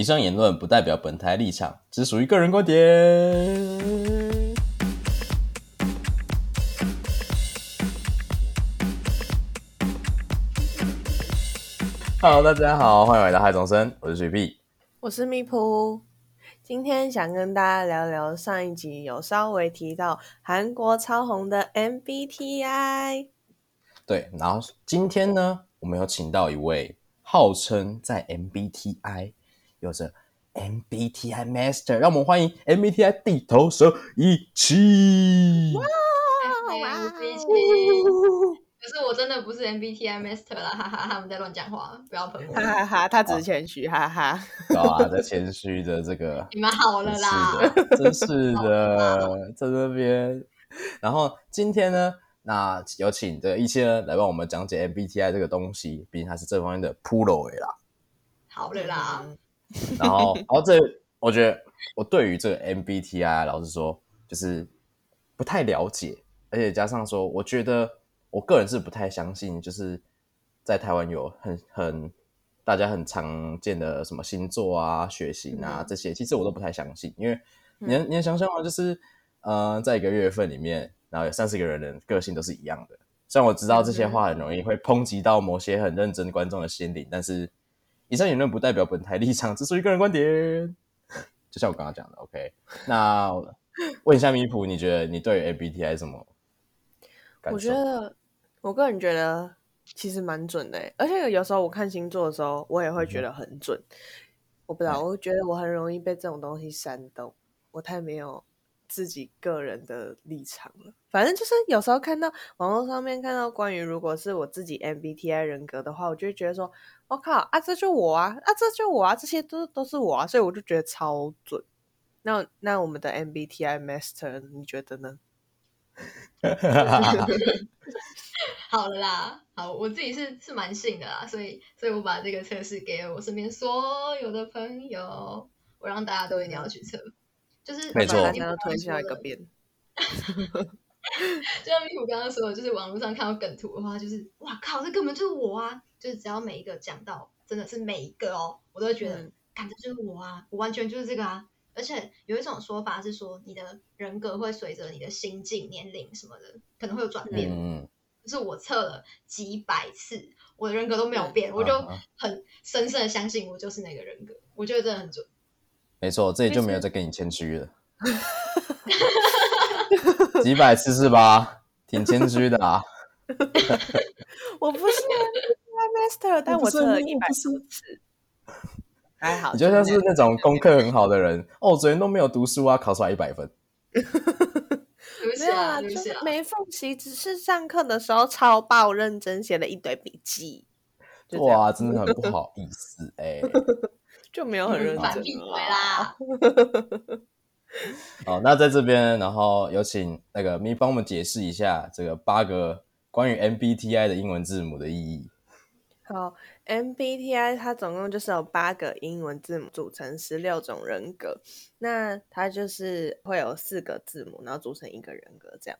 以上言论不代表本台立场，只属于个人观点。Hello，大家好，欢迎来到嗨总生，我是水碧。我是咪噗，今天想跟大家聊聊上一集有稍微提到韩国超红的 MBTI。对，然后今天呢，我们有请到一位号称在 MBTI 有着 MBTI Master，让我们欢迎 MBTI 地头蛇一起。哎我这一期可是我真的不是 MBTI Master 啦，哈哈，他们在乱讲话，不要喷我哈。哈哈，他只是谦虚，哈哈。啊，在谦虚的这个，你们好了啦，真是的，真是的，在这边。然后今天呢，那有请这个一期呢来帮我们讲解 MBTI 这个东西，毕竟他是这方面的 pro 啦。好了啦，然后，然后这我觉得我对于这个 MBTI，老实说，就是不太了解，而且加上说，我觉得我个人是不太相信，就是在台湾有很很大家很常见的什么星座啊、血型啊嗯。这些，其实我都不太相信，因为你能你能想象吗？就是呃，在一个月份里面，然后有三十个人的个性都是一样的。虽然我知道这些话很容易会抨击到某些很认真观众的心灵，但是以上言论不代表本台立场，只属于个人观点。就像我刚刚讲的，OK。那问一下米普，你觉得你对 MBTI 什么？我觉得，我个人觉得其实蛮准的欸，而且有时候我看星座的时候，我也会觉得很准。我不知道，我觉得我很容易被这种东西煽动，我太没有自己个人的立场了。反正就是有时候看到网络上面看到关于如果是我自己 MBTI 人格的话，我就会觉得说，我靠啊，这就我啊，啊这就我啊，这些都都是我啊，所以我就觉得超准。那那我们的 MBTI Master，你觉得呢？好了啦，好，我自己是是蛮信的啦，所以所以我把这个测试给了我身边所有的朋友，我让大家都一定要去测，就是没错大你家都下一个边。就像咪虎刚刚说的，就是网络上看到梗图的话，就是哇靠，这根本就是我啊！就是只要每一个讲到，真的是每一个哦，我都会觉得嗯，感觉就是我啊，我完全就是这个啊。而且有一种说法是说，你的人格会随着你的心境、年龄什么的，可能会有转变。嗯，就是我测了几百次，我的人格都没有变，我就很深深的相信我就是那个人格，我觉得真的很准。没错，这里就没有再跟你谦虚了。几百次是吧？挺谦虚的啊。我不是 Master，但我测了一百不是多次，还好。你就像是那种功课很好的人，哦，昨天都没有读书啊，考出来一百分。没有啊。就是没缝隙，只是上课的时候超爆认真，写了一堆笔记，哇，真的很不好意思哎、就没有很认真闭嘴啦。啦！好，那在这边，然后有请那个咪帮我们解释一下这个八个关于 MBTI 的英文字母的意义。好，MBTI 它总共就是有八个英文字母组成十六种人格，那它就是会有四个字母，然后组成一个人格这样。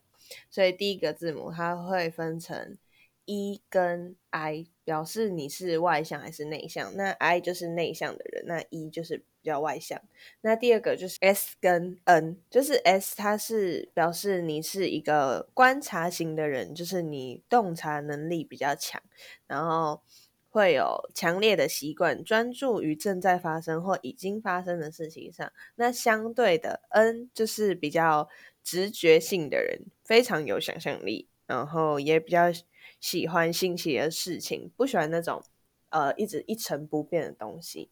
所以第一个字母它会分成 E 跟 I，表示你是外向还是内向。那 I 就是内向的人，那 E 就是比较外向。那第二个就是 S 跟 N，就是 S 它是表示你是一个观察型的人，就是你洞察能力比较强。然后会有强烈的习惯，专注于正在发生或已经发生的事情上。那相对的，N 就是比较直觉性的人，非常有想象力，然后也比较喜欢新奇的事情，不喜欢那种呃一直一成不变的东西。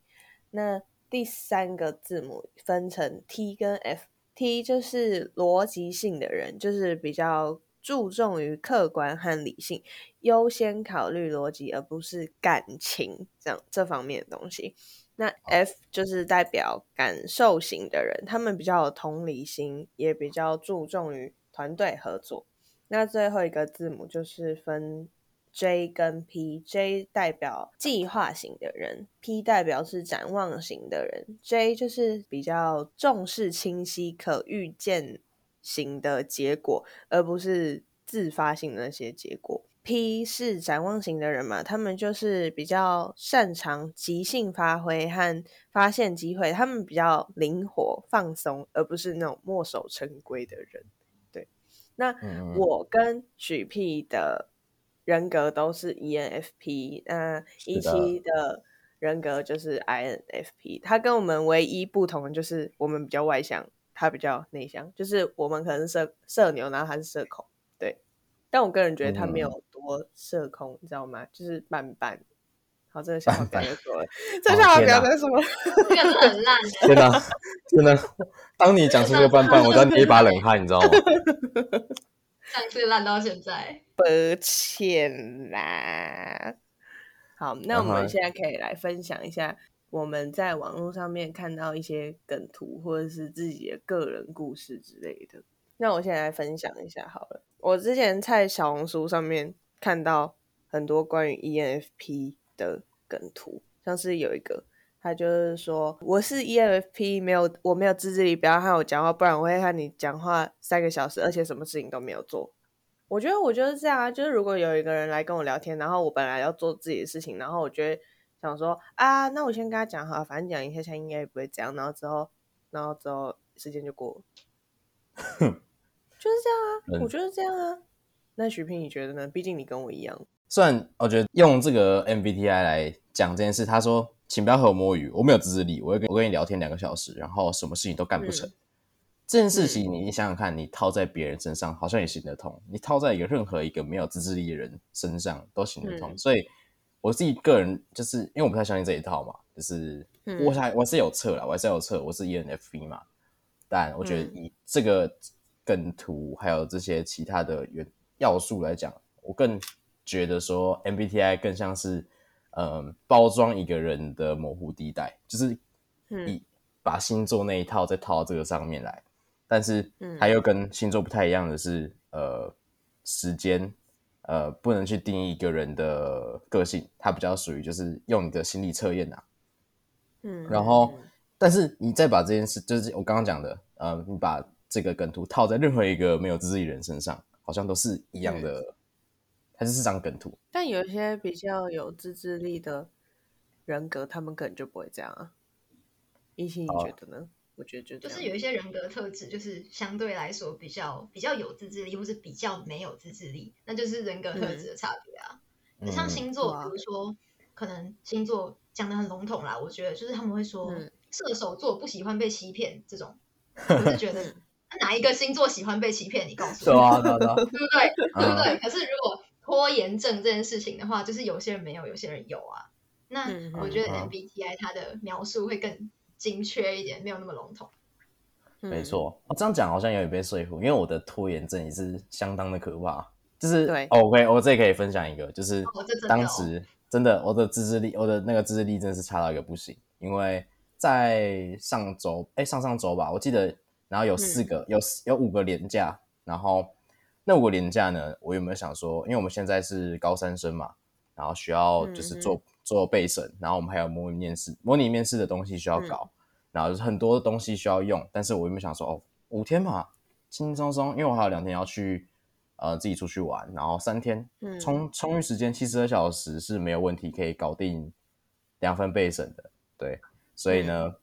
那第三个字母分成 T 跟 F。T 就是逻辑性的人，就是比较注重于客观和理性，优先考虑逻辑，而不是感情这样这方面的东西。那 F 就是代表感受型的人，他们比较有同理心，也比较注重于团队合作。那最后一个字母就是分 J 跟 P，J 代表计划型的人，P 代表是展望型的人，J 就是比较重视清晰、可预见型的结果，而不是自发性的那些结果。P 是展望型的人嘛，他们就是比较擅长即兴发挥和发现机会，他们比较灵活放松，而不是那种墨守成规的人。对，那我跟许 P 的人格都是 ENFP，那一期的人格就是 INFP。他跟我们唯一不同的就是我们比较外向，他比较内向，就是我们可能是社社牛，然后他是社恐。对但我个人觉得他没有多社恐，你知道吗？就是半半。好，这个笑话不要再说了，这个笑话不要再说了，这个很烂。真的，真的，当你讲出这个半半，我都捏一把冷汗，你知道吗？上次烂到现在，抱歉啦。好，那我们现在可以来分享一下我们在网络上面看到一些梗图，或者是自己的个人故事之类的。那我现在来分享一下好了。我之前在小红书上面看到很多关于 ENFP 的梗图，像是有一个，他就是说我是 ENFP，没有我没有自制力，不要和我讲话，不然我会和你讲话三个小时，而且什么事情都没有做。我觉得我就是这样啊，就是如果有一个人来跟我聊天，然后我本来要做自己的事情，然后我觉得想说啊，那我先跟他讲好，反正讲一下下应该也不会这样，然后之后，然后之后时间就过了。就是这样啊，我觉得这样啊。那徐平，你觉得呢？毕竟你跟我一样。虽然我觉得用这个 MBTI 来讲这件事，他说：“请不要和我摸鱼，我没有自制力，我会跟我跟你聊天两个小时，然后什么事情都干不成。”这件事情，你你想想看，你套在别人身上好像也行得通，你套在一个任何一个没有自制力的人身上都行得通。所以我自己个人就是因为我不太相信这一套嘛，就是我还我是有测了，我还是有测，我是 ENFP 嘛，但我觉得以这个。梗图还有这些其他的元要素来讲，我更觉得说 MBTI 更像是，嗯，包装一个人的模糊地带，就是以把星座那一套再套到这个上面来。但是，它又跟星座不太一样的是，呃，时间，呃，不能去定义一个人的个性，它比较属于就是用你的心理测验啊。嗯，然后，但是你再把这件事，就是我刚刚讲的，呃，你把。这个梗图套在任何一个没有自制力人身上，好像都是一样的，还是是张梗图。但有一些比较有自制力的人格，他们可能就不会这样啊。一心，你觉得呢？我觉得就就是有一些人格特质，就是相对来说比较比较有自制力，或是比较没有自制力，那就是人格特质的差别啊。像星座，比如说，可能星座讲的很笼统啦，我觉得就是他们会说射手座不喜欢被欺骗这种，我是觉得。哪一个星座喜欢被欺骗？你告诉我，对不对？对不对？可是如果拖延症这件事情的话，就是有些人没有，有些人有啊。那我觉得 MBTI 它的描述会更精确一点，没有那么笼统。没错，我这样讲好像有点被说服，因为我的拖延症也是相当的可怕。就是对，OK，我这里可以分享一个，就是当时真的我的自制力，我的那个自制力真的是差到一个不行。因为在上周，哎，上上周吧，我记得。然后有四个，有有五个年假，然后那五个年假呢，我有没有想说，因为我们现在是高三生嘛，然后需要就是做做备审，然后我们还有模拟面试，模拟面试的东西需要搞，然后很多东西需要用，但是我有没有想说，哦，五天嘛，轻轻松松，因为我还有两天要去呃自己出去玩，然后三天充充裕时间，七十二小时是没有问题可以搞定两份备审的，对，所以呢。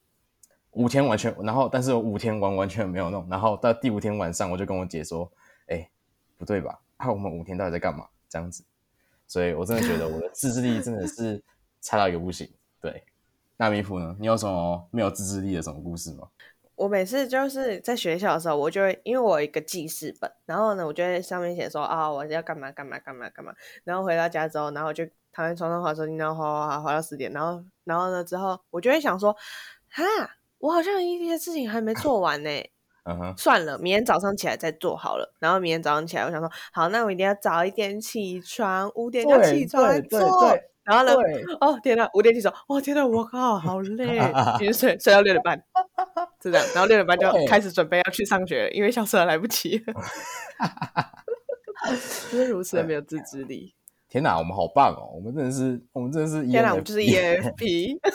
五天完全，然后但是五天完完全没有弄，然后到第五天晚上我就跟我姐说：“哎，不对吧？啊，我们五天到底在干嘛？这样子。”所以我真的觉得我的自制力真的是差到一个不行。对，那米普呢？你有什么没有自制力的什么故事吗？我每次就是在学校的时候，我就会因为我有一个记事本，然后呢，我就在上面写说啊，我要干嘛干嘛干嘛干嘛。然后回到家之后，然后我就躺在床上划手机，然后划划划划到十点，然后然后呢之后，我就会想说，哈。我好像有一些事情还没做完呢，嗯哼，算了，明天早上起来再做好了。然后明天早上起来，我想说，好，那我一定要早一点起床，五点就起床做。然后呢，哦天呐，五点起床，哦天呐，我靠，好累，继续睡，睡到六点半，是这样。然后六点半就开始准备要去上学了，因为校车来不及了。就是如此的没有自制力。天哪，我们好棒哦！我们真的是，我们真的是 ENFP，天哪，我们就是 ENFP。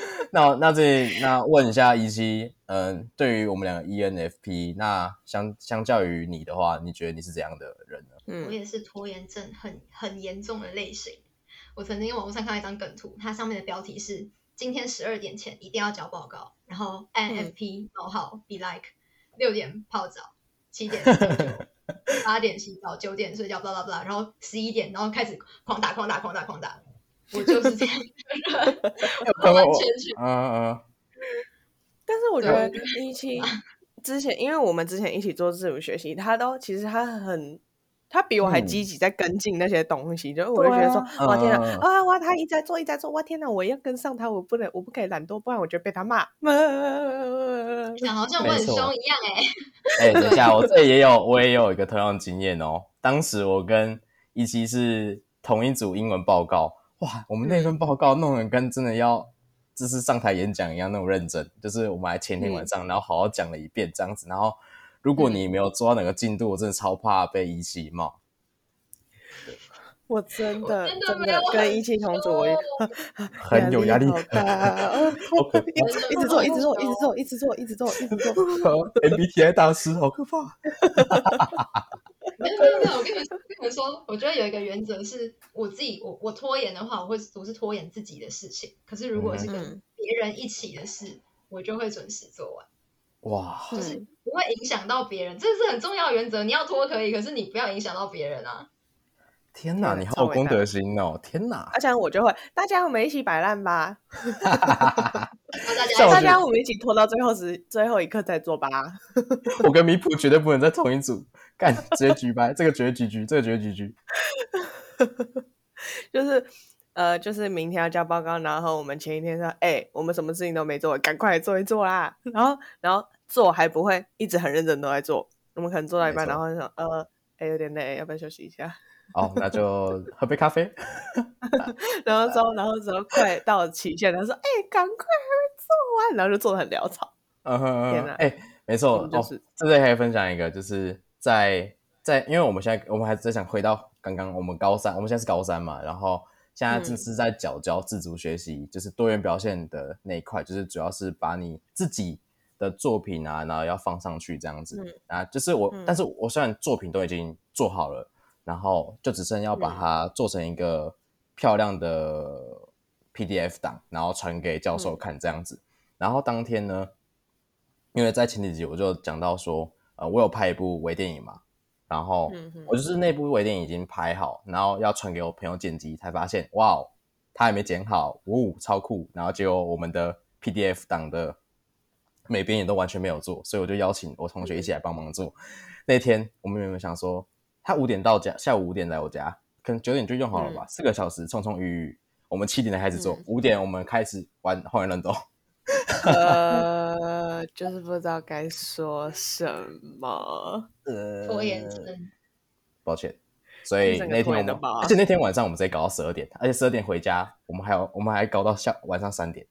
那那这那问一下一期，嗯，对于我们两个 ENFP，那相相较于你的话，你觉得你是怎样的人呢？嗯，我也是拖延症很很严重的类型。我曾经在网络上看到一张梗图，它上面的标题是“今天十二点前一定要交报告”，然后 INFP 冒号 be like 六点泡澡，七点喝酒，八点洗澡，九点睡觉，巴拉巴拉，然后十一点，然后开始狂打狂打狂打狂打。我就是这样的人，完完全全。嗯嗯。但是我觉得一起之前，因为我们之前一起做自主学习，他都其实他很，他比我还积极在跟进那些东西。就我就觉得说，哇天哪啊哇，他一直在做一直在做，哇天哪，我要跟上他，我不能我不可以懒惰，不然我就被他骂。讲好像我很凶一样哎。哎，等一下，我这也有我也有一个同样经验哦。当时我跟一期是同一组英文报告。哇，我们那份报告弄得跟真的要就是上台演讲一样那种认真，就是我们还前天晚上然后好好讲了一遍这样子，然后如果你没有做到哪个进度，我真的超怕被遗弃嘛。我真的真的跟一期同组，我 很有压力，好大，一直做一直做一直做一直做一直做一直做，MBTI 大师好可怕。没有没有没有，我跟你说，我觉得有一个原则是，我自己我我拖延的话，我会总是拖延自己的事情，可是如果是跟别人一起的事，我就会准时做完。哇，就是不会影响到别人，这是很重要的原则。你要拖可以，可是你不要影响到别人啊。天哪，你好有公德心哦！天哪，而且我就会，大家我们一起摆烂吧。大家我们一起拖到最后时最后一刻再做吧。我跟米普绝对不能在同一组。干，直接举白，这个绝对举举，这个绝对举举。就是呃，就是明天要交报告，然后我们前一天说，哎，我们什么事情都没做，赶快做一做啦。然后，然后做还不会一直很认真都在做，我们可能做到一半，然后就说，呃，哎，有点累，要不要休息一下？哦，那就喝杯咖啡。然后之后，然后之后快到期限，他说，哎，赶快做完，然后就做的很潦草。嗯哼，天哪，哎，没错，就是这里还以分享一个，就是。在在，因为我们现在我们还在想回到刚刚我们高三，我们现在是高三嘛，然后现在正是在教教自主学习，就是多元表现的那一块，就是主要是把你自己的作品啊，然后要放上去这样子啊，就是我，但是我虽然作品都已经做好了，然后就只剩要把它做成一个漂亮的 PDF 档，然后传给教授看这样子，然后当天呢，因为在前几集我就讲到说。呃，我有拍一部微电影嘛，然后我就是那部微电影已经拍好，然后要传给我朋友剪辑，才发现哇，他还没剪好，呜，超酷！然后结果我们的 PDF 档的美编也都完全没有做，所以我就邀请我同学一起来帮忙做。那天我们有没有想说，他五点到家，下午五点来我家，可能九点就用好了吧？四个小时匆匆雨雨，我们七点才开始做，五点我们开始玩荒野乱斗。呃，就是不知道该说什么。呃，拖延症，抱歉。所以那天我们，而且那天晚上我们直接搞到十二点，而且十二点回家，我们还有我们还搞到下晚上三点，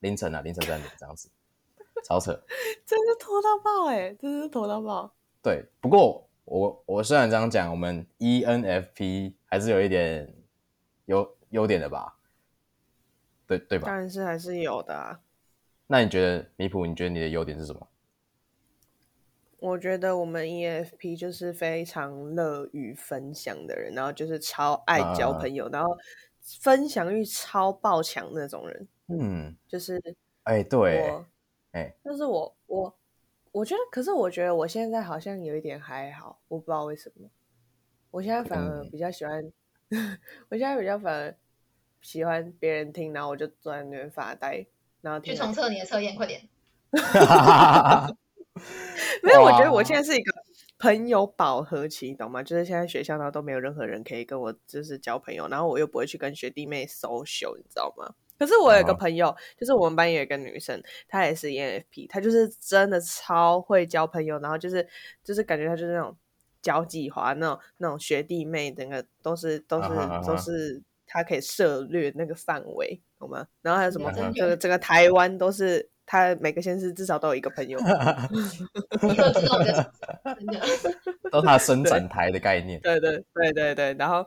凌晨啊，凌晨三点这样子，超扯。真是拖到爆哎，真是拖到爆。对，不过我我虽然这样讲，我们 ENFP 还是有一点优优点的吧？对对吧？但是还是有的。啊那你觉得米普？你觉得你的优点是什么？我觉得我们 EFP 就是非常乐于分享的人，然后就是超爱交朋友，然后分享欲超爆强那种人。嗯，就是哎，对，哎，就是我我我觉得，可是我觉得我现在好像有一点还好，我不知道为什么。我现在反而比较喜欢，我现在比较反而喜欢别人听，然后我就坐在那边发呆。然后去重测你的测验，快点！没有，我觉得我现在是一个朋友饱和期，懂吗？就是现在学校呢都没有任何人可以跟我就是交朋友，然后我又不会去跟学弟妹 social，你知道吗？可是我有一个朋友，就是我们班有一个女生，她也是 ENFP，她就是真的超会交朋友，然后就是就是感觉她就是那种交际花，那种那种学弟妹，整个都是都是都是。她可以涉略那个范围，好吗？然后还有什么？这个整个台湾都是他每个县市至少都有一个朋友，都知道我在想什么真的。都是他伸展台的概念。对对对对对，然后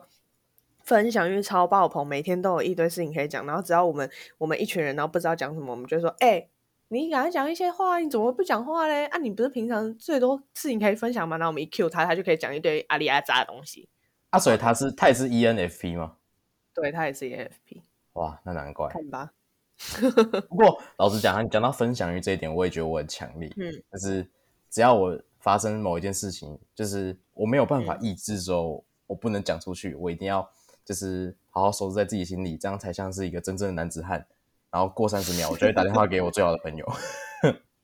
分享欲超爆棚，每天都有一堆事情可以讲，然后只要我们我们一群人，然后不知道讲什么，我们就说，哎、你赶快讲一些话，你怎么不讲话嘞？啊，你不是平常最多事情可以分享吗？然后我们一 Q 他，他就可以讲一堆阿里阿扎的东西。啊，所以他是他也是 E ENFP 吗？对他也是 ENFP，哇，那难怪。看吧。不过老实讲，你讲到分享欲这一点，我也觉得我很强力。嗯，就是只要我发生某一件事情，就是我没有办法嗯抑制之后，我不能讲出去，我一定要就是好好收拾在自己心里，这样才像是一个真正的男子汉。然后过三十秒，我就会打电话给我最好的朋友。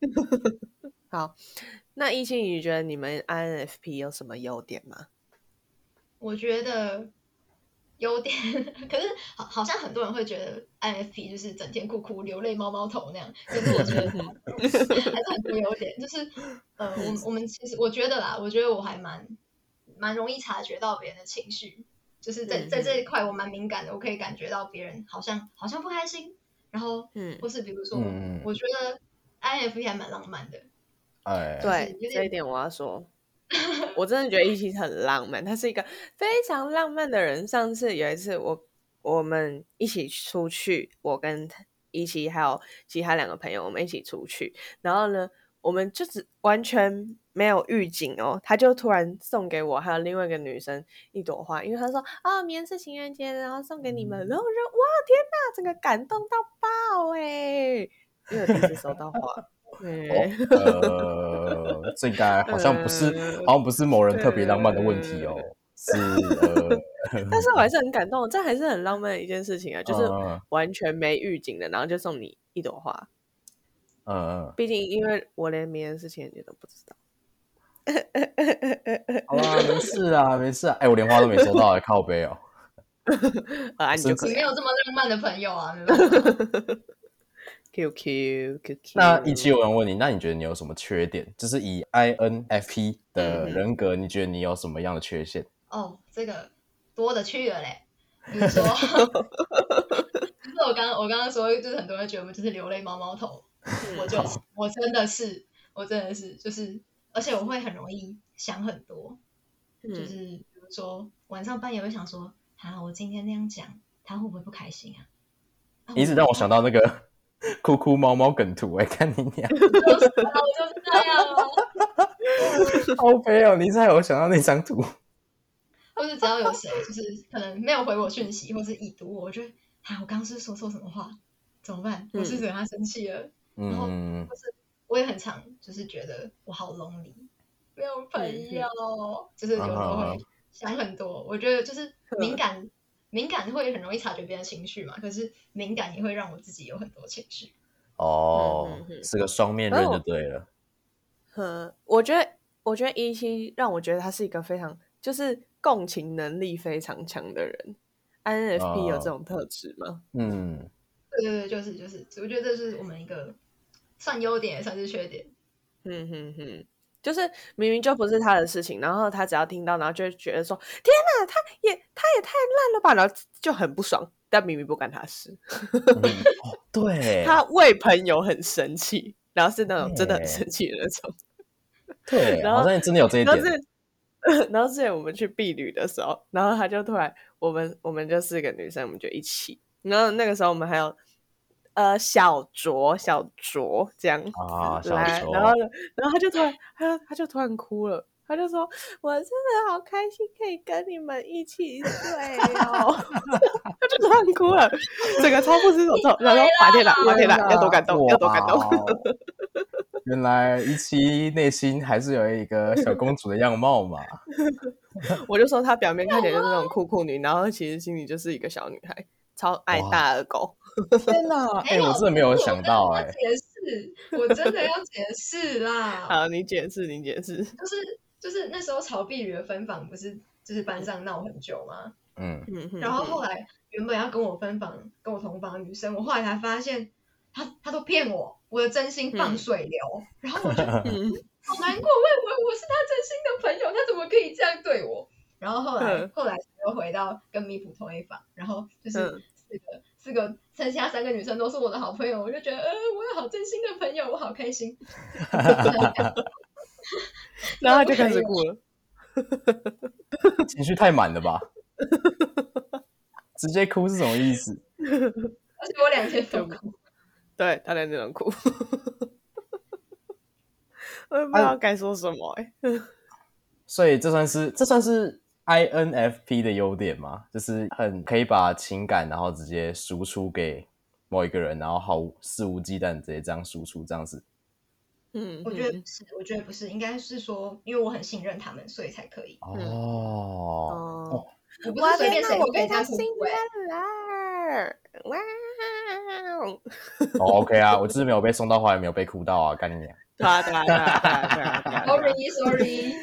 好，那一心，你觉得你们 INFP 有什么优点吗？我觉得优点，可是好好像很多人会觉得 INFP 就是整天哭哭流泪猫猫头那样，可是我觉得 还是很多优点，就是呃，我我们其实我觉得啦，我觉得我还蛮蛮容易察觉到别人的情绪，就是在嗯在这一块我蛮敏感的，我可以感觉到别人好像好像不开心，然后嗯，或是比如说，嗯我觉得 INFP 还蛮浪漫的，哎，对这一点我要说，我真的觉得一心很浪漫，他是一个非常浪漫的人。上次有一次我我们一起出去，我跟一起还有其他两个朋友，我们一起出去，然后呢，我们就只完全没有预警哦，他就突然送给我还有另外一个女生一朵花，因为他说啊，明天是情人节，然后送给你们，然后我就哇天哪，整个感动到爆哎，因为我第一次收到花。对哦，呃，这应该 好像不是，呃好像不是某人特别浪漫的问题哦，是呃，但是我还是很感动，这还是很浪漫的一件事情啊，就是嗯完全没预警的，然后就送你一朵花。嗯嗯，毕竟因为我连明天是情人节都不知道。好啦，没事啊，没事啊，哎，我连花都没收到，靠背哦。啊，你就你没有这么浪漫的朋友啊，没办法。QQ QQ。那一期有人问你，那你觉得你有什么缺点？就是以 INFP 的嗯人格，你觉得你有什么样的缺陷？哦，这个多的去了嘞。比如说，就是我刚我刚刚说，就是很多人觉得我们就是流泪猫猫头，嗯我就是我真的是我真的是就是，而且我会很容易想很多，就嗯是比如说晚上半夜会想说，啊，我今天那样讲，他会不会不开心啊？啊你一直让我想到那个 哭哭猫猫梗图，哎，看你俩 我就是啊我就是这样啊。好悲哦，你一直让我想到那张图。或是只要有谁就是可能没有回我讯息，或是已读我，我就会啊，我刚刚是说错什么话，怎么办？我是惹他生气了？然后嗯，或是我也很常就是觉得我好 lonely，没有朋友，就是有时候会想很多。我觉得就是敏感，敏感会很容易察觉别人情绪嘛，可是敏感也会让我自己有很多情绪。哦嗯嗯，嗯是个双面人就对了。嗯，我觉得我觉得一期让我觉得他是一个非常就是共情能力非常强的人。INFP 有这种特质吗？嗯，对对对，就是就是，我觉得这是我们一个算优点也算是缺点。嗯哼哼，就是明明就不是他的事情，然后他只要听到，然后就会觉得说：“天哪，他也他也太烂了吧！”然后就很不爽，但明明不干他事，嗯 哦对，他为朋友很生气，然后是那种真的很生气的那种。对，然后好像真的有这一点。然后之前我们去避旅的时候，然后他就突然，我们我们就四个女生，我们就一起，然后那个时候我们还有呃小卓小卓这样啊来，然后呢，然后他就突然他他就突然哭了。他就说：“我真的好开心，可以跟你们一起睡哦。”他就突然哭了，整个超不知所措。然后马天娜，马天了要多感动，要多感动。原来一期内心还是有一个小公主的样貌嘛。我就说她表面看起来就是那种酷酷女，然后其实心里就是一个小女孩，超爱大耳狗。天哪！哎、没有我真的没有想到哎、我真的要解释，我真的要解释啦。好，你解释，你解释。就是就是那时候曹碧宇的分房不是就是班上闹很久吗？嗯，嗯哼然后后来原本要跟我分房、跟我同房的女生，我后来才发现她她都骗我，我的真心放水流，然后我就 好嗯难过，我以为我是他真心的朋友，他怎么可以这样对我？然后后来嗯后来又回到跟米普同一房，然后就是嗯四个四个剩下三个女生都是我的好朋友，我就觉得呃，我有好真心的朋友，我好开心。然后他就开始哭了，情绪太满了吧？直接哭是什么意思？而且我两天都哭，对他两天都哭，我也不知道该说什么哎、所以这算是这算是 INFP 的优点吗？就是很可以把情感然后直接输出给某一个人，然后毫无肆无忌惮直接这样输出，这样子。嗯，我觉得不是，我觉得不是，应该是说，因为我很信任他们，所以才可以。哦，哦，我不是随便谁都可以这样哭信。任了，哇！哦，OK 啊，我就是没有被送到花也，没有被哭到啊，干你娘！对啊，对啊，对啊，对啊，对啊，对啊 Sorry，Sorry，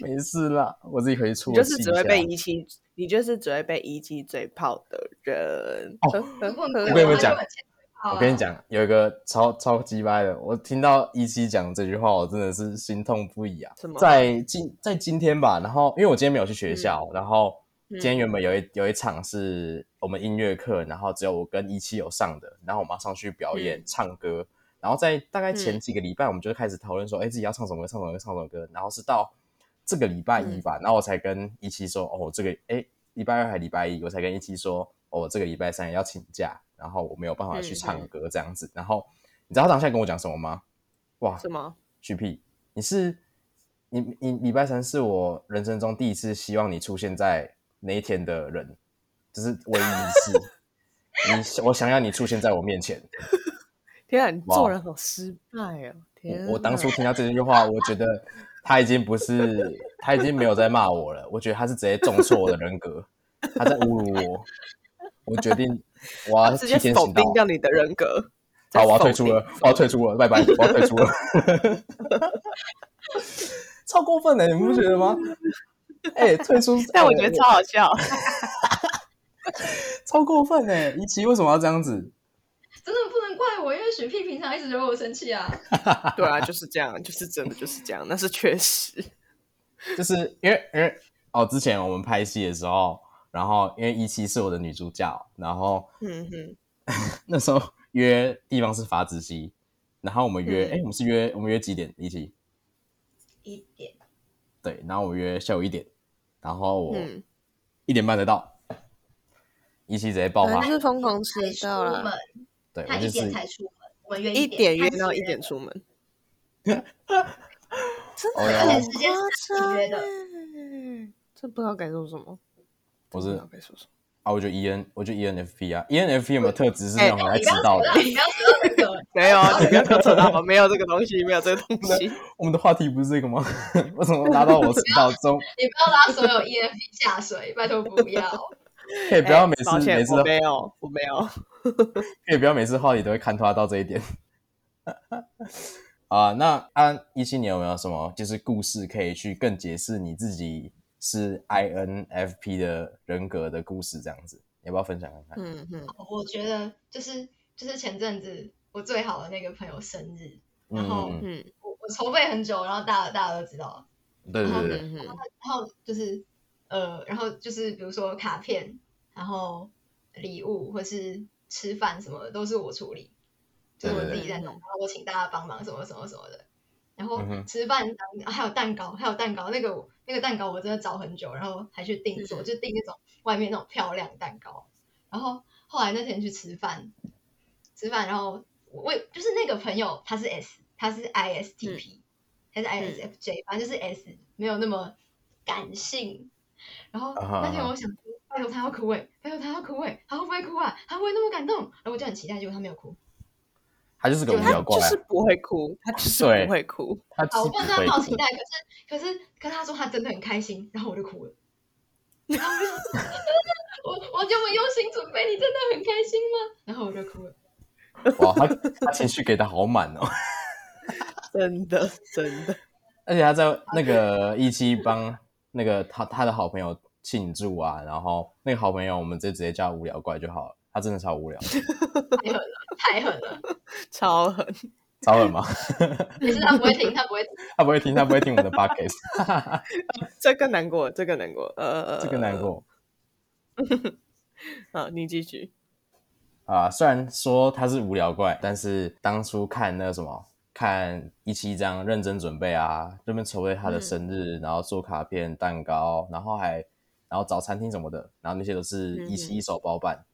没事啦，我自己回去出你就是只会被遗弃，你就是只会被遗弃嘴炮的人。哦我跟你们讲我我跟你，讲，有一个超超鸡掰的，我听到一七讲这句话，我真的是心痛不已啊什！么在今在今天吧，然后因为我今天没有去学校，然后嗯今天原本有一有一场是我们音乐课，然后只有我跟一七有上的，然后我们要上去表演、嗯唱歌，然后在大概前嗯几个礼拜，我们就开始讨论说，哎、自己要唱什么歌，唱什么歌，唱什么歌，然后是到这个礼拜一嗯吧，然后我才跟一七说，哦，这个哎礼拜二还礼拜一，我才跟一七说，哦，我这个礼拜三要请假，然后我没有办法去嗯唱嗯歌这样子，然后你知道他当下跟我讲什么吗？哇，什么？徐屁，你是你你礼拜三是我人生中第一次希望你出现在那一天的人，这是唯一一次，你我想要你出现在我面前。天啊，你做人好失败哦！天我我当初哪听到这句话，我觉得他已经不是，他已经没有在骂我了，我觉得他是直接重挫我的人格，他在侮辱我。我决定，我要直接否定。掉你的人格。好，我要退出了，我要退出了，拜拜，我要退出了。超过分的，你们不觉得吗？哎、退出，但我觉得超好笑。超过分哎！一期为什么要这样子？真的不能怪我，因为许屁平常一直惹我生气啊。对啊，就是这样，就是真的就是这样，那是确实。就是因为因为哦，之前我们拍戏的时候，然后因为一期是我的女主角，然后嗯哼，那时候约地方是法子溪，然后我们约，嗯哎、我们是约我们约几点？一期一点，对，然后我约下午一点，然后我嗯，一点半才到，一期直接爆发是疯狂迟到了，，对他一点才出门，我们约一点，点约到一点出门，哦而且哟，时间是这不知道该说什么，不是该说什么。啊，我觉得 E N，我觉得 E N F P 啊，E N F P 有没有特质是哎那种很爱你不要迟到的？扯到，你不要扯到人格。没有啊，你不要 扯到我，没有这个东西，没有这个东西。我们的话题不是这个吗？为什么拉到我迟到中？你不要拉所有 ENFP 下水，拜托不要。可以不要每次每次都没有，我没有。可以不要每次话题都会看拖到这一点。啊，那安一七年有没有什么就是故事可以去更解释你自己是 INFP 的人格的故事？这样子，要不要分享看看？嗯嗯我觉得就是就是前阵子我最好的那个朋友生日，嗯然后嗯嗯我我筹备很久，然后大家大家都知道，嗯，对对对然后就是呃，然后就是比如说卡片，然后礼物或是吃饭什么的都是我处理，就是我自己在弄，然后我请大家帮忙什么什么什么的。然后吃饭当还有蛋糕，还有蛋糕，那个我那个蛋糕我真的找很久，然后还去订做，嗯就订那种外面那种漂亮蛋糕。然后后来那天去吃饭，吃饭，然后我我就是那个朋友他是 S，他是 ISTP，、他是 ISFJ，、反正就是 S，没有那么感性。然后那天我想说，拜托他要哭哎、拜托他要哭哎、他会不会哭啊？他会不会那么感动？然后我就很期待，结果他没有哭。他就是个无就聊怪啊，就是不会哭，他 就是不会哭。他好，我不能这就是不会哭。样抱期待，可是可是可是他说他真的很开心，然后我就哭了。然后我就 我我这么用心准备，你真的很开心吗？然后我就哭了。哇，他他情绪给的好满哦，真的真的，而且他在那个一期帮那个他他的好朋友庆祝啊，然后那个好朋友我们就直接叫无聊怪就好了，他真的超无聊，太狠了，太狠了！超狠。超狠吗？可是他不会听，他不会听。他不会听，他不会听我们的 podcast，这更难过，这更难过。呃，这个难过。好，你继续。啊，虽然说他是无聊怪，但是当初看那个什么，看一期这样认真准备啊，这边筹备他的生日，然后做卡片、蛋糕，然后还然后找餐厅什么的，然后那些都是一期一手包办，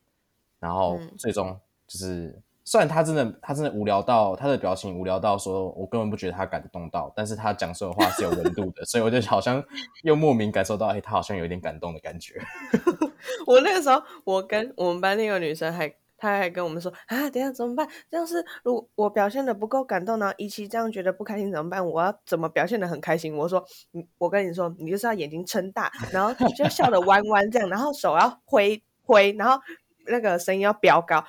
然后最终就是，虽然他真的他真的无聊到他的表情无聊到说，我根本不觉得他感动到，但是他讲说的话是有温度的，所以我就好像 又莫名感受到，哎，他好像有一点感动的感觉。我那个时候，我跟我们班那个女生还。他还跟我们说啊，等下怎么办？这样是如果我表现的不够感动呢，一期这样觉得不开心怎么办？我要怎么表现的很开心？我说，你我跟你说，你就是要眼睛撑大，然后就笑的弯弯这样，然后手要挥挥，然后那个声音要飙高，哇！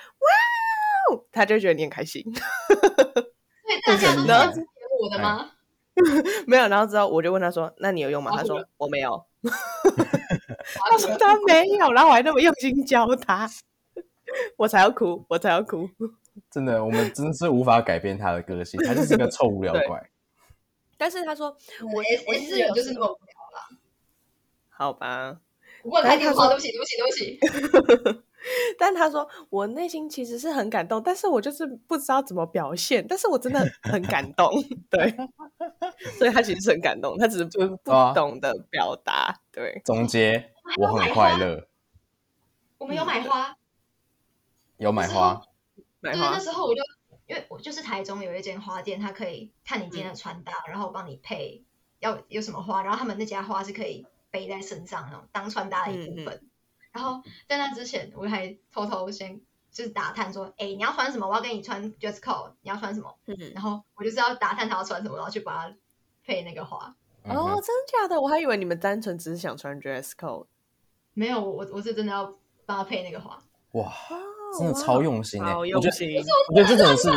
他就觉得你很开心。对，大家都是学我的吗？没有，然后之后我就问他说，那你有用吗？他说我没有。他说他没有，然后我还那么用心教他。我才要哭，我才要哭！真的，我们真的是无法改变他的个性，他就是个臭无聊怪。但是他说，我我是人就是那么无聊了。好吧，我开电话，对不起，对不起，对不起。但他说，我内心其实是很感动，但是我就是不知道怎么表现。但是我真的很感动，对。所以他其实是很感动，他只是不不懂得表达。对，总结，我很快乐。我们有买花。有买花，对，那时候我就因为我就是台中有一间花店，它可以看你今天的穿搭，然后帮你配要有什么花，然后他们那家花是可以背在身上那种当穿搭的一部分。然后在那之前，我还偷偷先就是打探说，哎，你要穿什么？我要给你穿 dress code，你要穿什么？然后我就是要打探他要穿什么，然后去帮他配那个花。哦，真的假的？我还以为你们单纯只是想穿 dress code。没有，我我是真的要帮他配那个花。哇。真的超用心哎！我觉得，我觉得这真的是，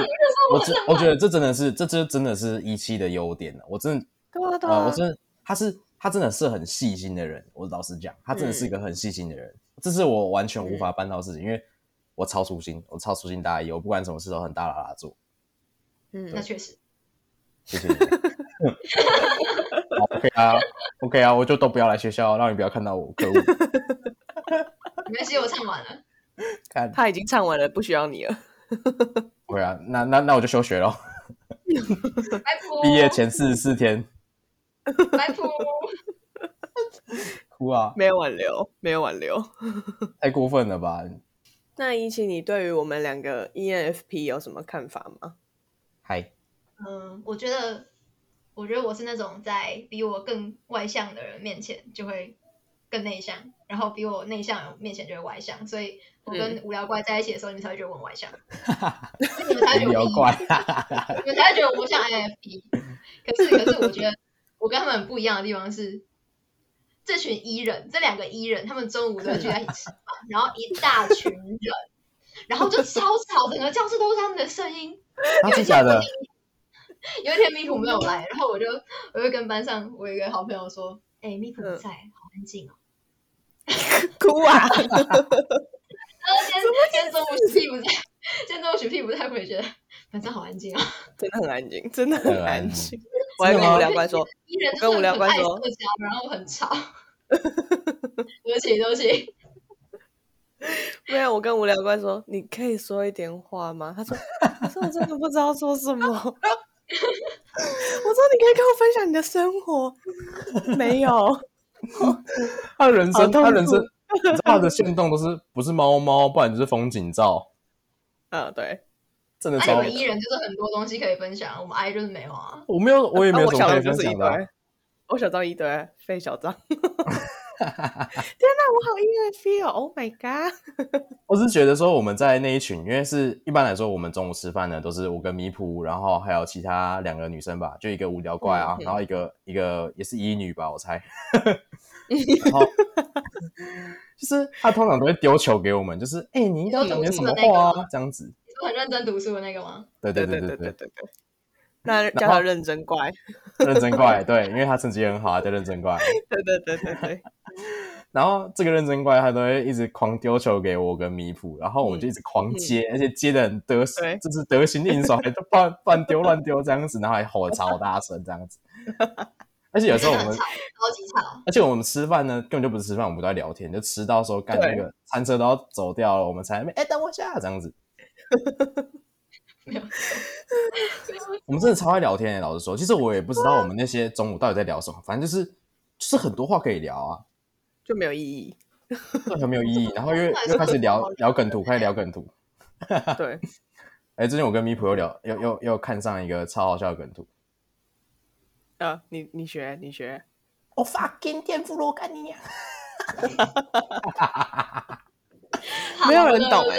我真我觉得这真的是，这这真的是一期的优点了。我真的，啊，我真的，他是他真的是很细心的人。我老实讲，他真的是一个很细心的人。这是我完全无法办到的事情，因为我超粗心，我超粗心大意，我不管什么事都很大啦啦做。嗯，那确实。谢谢你。OK 啊，OK 啊，我就都不要来学校，让你不要看到我，可恶。没关系，我唱完了。看，他已经唱完了，不需要你了。对啊，那那那我就休学喽。毕业前四十四天。哭啊！没有挽留，没有挽留，太过分了吧？那一起，你对于我们两个 ENFP 有什么看法吗？嗨。嗯，我觉得，我觉得我是那种在比我更外向的人面前就会。更内向，然后比我内向面前就会外向，所以我跟无聊怪在一起的时候，你们才会觉得我很外向。你们才觉得我，你们才会觉得我像 IFP。可是，可是我觉得我跟他们不一样的地方是，这群 E 人，这两个 E 人，他们中午都会聚在一起吃饭，然后一大群人，然后就超吵，整个教室都是他们的声音。真假的？有一天咪普没有来，然后我就我就跟班上我一个好朋友说：“哎，咪普不在，好安静哦。” 哭啊！然后今天今天中午许屁不在，今天中午许屁不在，我也觉得反正好安静啊，真的很安静，真的很安静。我还跟无聊怪说，跟无聊怪说，然后很吵。对不起，对不起。没有，我跟无聊怪说，你可以说一点话吗？他说，他说我真的不知道说什么。我说，你可以跟我分享你的生活。没有。他人生，他人生，他的线动都是不是猫猫，不然就是风景照。啊，对，真的超。艺人就是很多东西可以分享，我们 I 就是没有啊。我没有，我也没有什么可以分享的。我小张一堆，费小张。天哪，我好音乐 feel！Oh my god！我是觉得说我们在那一群，因为是一般来说，我们中午吃饭呢，都是我跟米普，然后还有其他两个女生吧，就一个无聊怪啊，然后一个一个也是医女吧，我猜。然后就是他通常都会丢球给我们，就是哎，你一定要讲点什么话啊，这样子。很认真读书的那个吗？对对对对对对对。那叫他认真怪，认真怪，对，因为他成绩很好，叫认真怪。对对对对对。然后这个认真怪，他都会一直狂丢球给我跟米普，然后我们就一直狂接，而且接的很得，就是得心应手，还乱乱丢乱丢这样子，然后还吼的超大声这样子。而且有时候我们超级吵。而且我们吃饭呢，根本就不是吃饭，我们都在聊天，就吃到时候干对那个餐车都要走掉了，我们才哎、诶等我一下这样子。没有，我们真的超爱聊天、欸，老实说，其实我也不知道我们那些中午到底在聊什么，反正就是就是很多话可以聊啊，就没有意义。这很没有意义。然后又又开始聊聊梗图，开始聊梗图。对，哎、最近我跟咪普又聊，又又又看上一个超好笑的梗图。呃，你你学你学，我 fucking 颠覆了，我干你娘！没有人懂哎、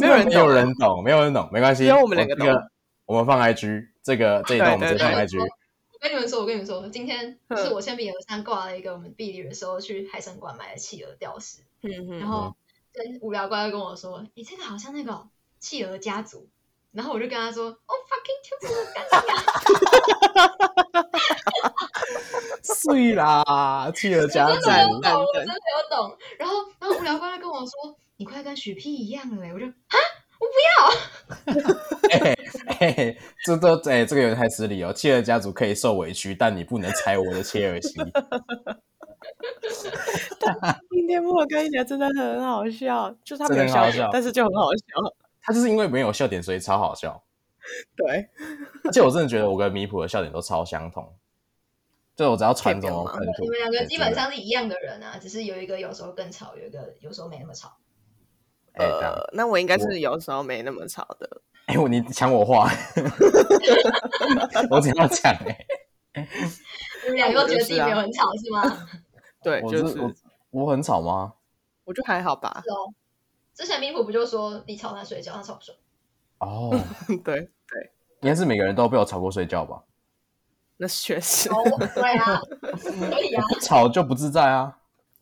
没有人没有人懂，没有人懂，没关系，只有我们两个这个懂。我们放 IG，这个这一段我们直接放对。对 IG。我跟你们说，我跟你们说，今天是我铅笔盒上挂了一个我们毕业的时候去海参馆买的企鹅吊饰，然后跟无聊怪跟我说：“你这个好像那个哦企鹅家族。”然后我就跟他说：“哦 fucking t o 干你啊 碎啦，企鹅家族。赞我懂，我真的有懂。”然后，然后无聊怪跟我说：“你快跟许屁一样了嘞！”我就啊，哎哎，这都 哎，这个有点太失礼哦。切尔家族可以受委屈，但你不能踩我的切尔西。今天我跟你讲，真的很好笑，就是他真没有笑点的很好笑，但是就很好笑。他就是因为没有笑点，所以超好笑。对，而且我真的觉得我跟米普的笑点都超相同。就我只要传什么可梗图，你们两个基本上是一样的人啊，只是有一个有时候更吵，有一个有时候没那么吵。呃，那我应该是有时候没那么吵的。哎，我你抢我话，我只要抢哎，你们两个都觉得自己没有很吵是吗？对，就是我我很吵吗？我就还好吧。是哦。之前明普不就说你吵他睡觉，他吵不睡？哦，对 对，应该是每个人都被我吵过睡觉吧？那确实。哦，对啊，可以啊。吵就不自在啊。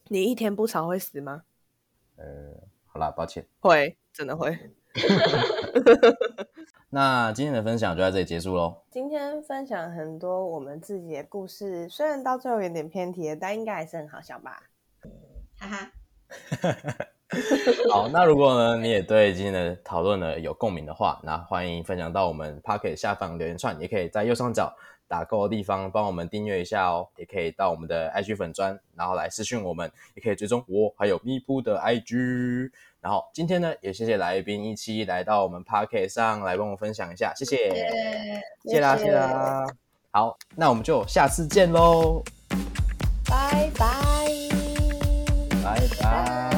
你一天不吵会死吗？呃好啦，抱歉。会，真的会。那今天的分享就在这里结束喽。今天分享很多我们自己的故事，虽然到最后有点偏题，但应该还是很好笑吧？哈哈，好，那如果呢你也对今天的讨论呢有共鸣的话，那欢迎分享到我们 p o c k e t 下方留言串，也可以在右上角打勾的地方帮我们订阅一下哦，也可以到我们的 IG 粉砖，然后来私讯我们，也可以追踪我还有咪噗的 IG。然后今天呢，也谢谢来宾一期来到我们 p o c k e t 上来帮我分享一下，谢谢，耶谢啦，谢啦。好，那我们就下次见喽，拜拜。拜拜。